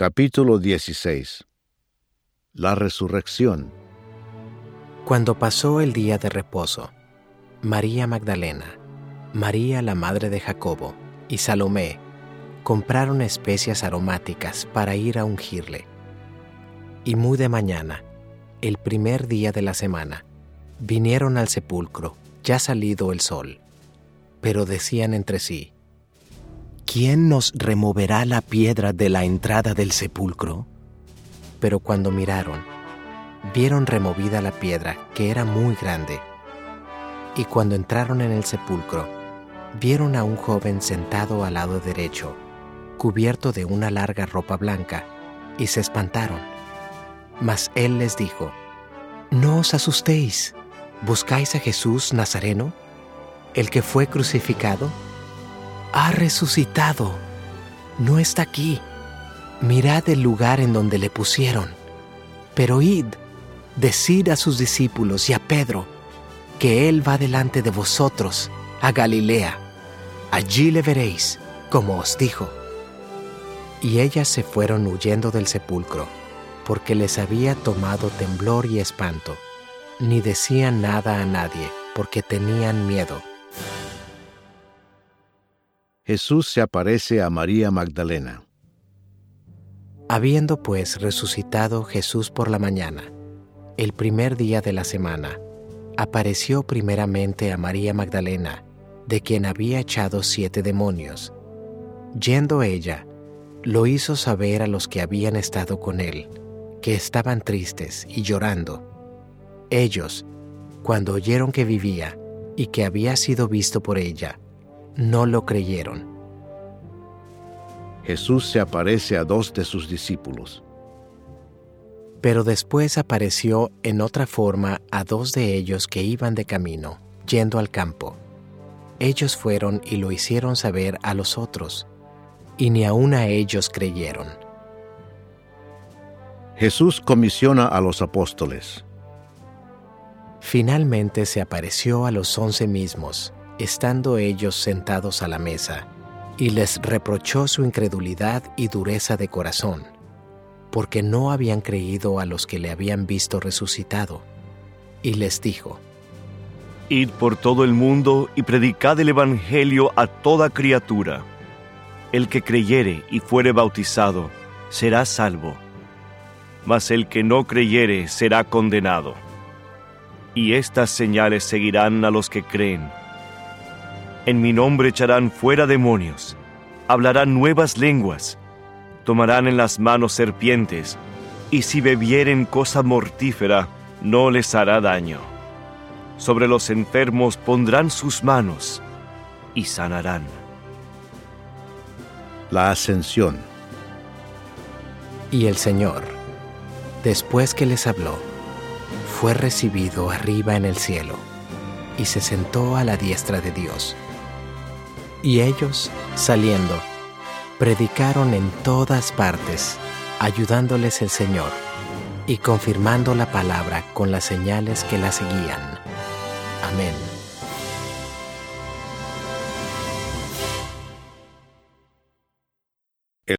Capítulo 16 La resurrección. Cuando pasó el día de reposo, María Magdalena, María la madre de Jacobo y Salomé compraron especias aromáticas para ir a ungirle. Y muy de mañana, el primer día de la semana, vinieron al sepulcro, ya salido el sol, pero decían entre sí, ¿quién nos removerá la piedra de la entrada del sepulcro? Pero cuando miraron, vieron removida la piedra, que era muy grande. Y cuando entraron en el sepulcro, vieron a un joven sentado al lado derecho, cubierto de una larga ropa blanca, y se espantaron. Mas él les dijo, No os asustéis, ¿buscáis a Jesús Nazareno, el que fue crucificado? Ha resucitado. No está aquí. Mirad el lugar en donde le pusieron. Pero id, decid a sus discípulos y a Pedro que Él va delante de vosotros a Galilea. Allí le veréis, como os dijo. Y ellas se fueron huyendo del sepulcro, porque les había tomado temblor y espanto. Ni decían nada a nadie, porque tenían miedo. Jesús se aparece a María Magdalena. Habiendo pues resucitado Jesús por la mañana, el primer día de la semana, apareció primeramente a María Magdalena, de quien había echado siete demonios. Yendo ella, lo hizo saber a los que habían estado con él, que estaban tristes y llorando. Ellos, cuando oyeron que vivía y que había sido visto por ella, no lo creyeron. Jesús se aparece a dos de sus discípulos. Pero después apareció en otra forma a dos de ellos que iban de camino, yendo al campo. Ellos fueron y lo hicieron saber a los otros, y ni aun a ellos creyeron. Jesús comisiona a los apóstoles. Finalmente se apareció a los once mismos, estando ellos sentados a la mesa, y les reprochó su incredulidad y dureza de corazón, porque no habían creído a los que le habían visto resucitado. Y les dijo, Id por todo el mundo y predicad el Evangelio a toda criatura. El que creyere y fuere bautizado será salvo, mas el que no creyere será condenado. Y estas señales seguirán a los que creen en mi nombre echarán fuera demonios, hablarán nuevas lenguas, tomarán en las manos serpientes, y si bebieren cosa mortífera, no les hará daño. Sobre los enfermos pondrán sus manos y sanarán. La ascensión. Y el Señor, después que les habló, fue recibido arriba en el cielo y se sentó a la diestra de Dios. Y ellos, saliendo, predicaron en todas partes, ayudándoles el Señor y confirmando la palabra con las señales que la seguían. Amén.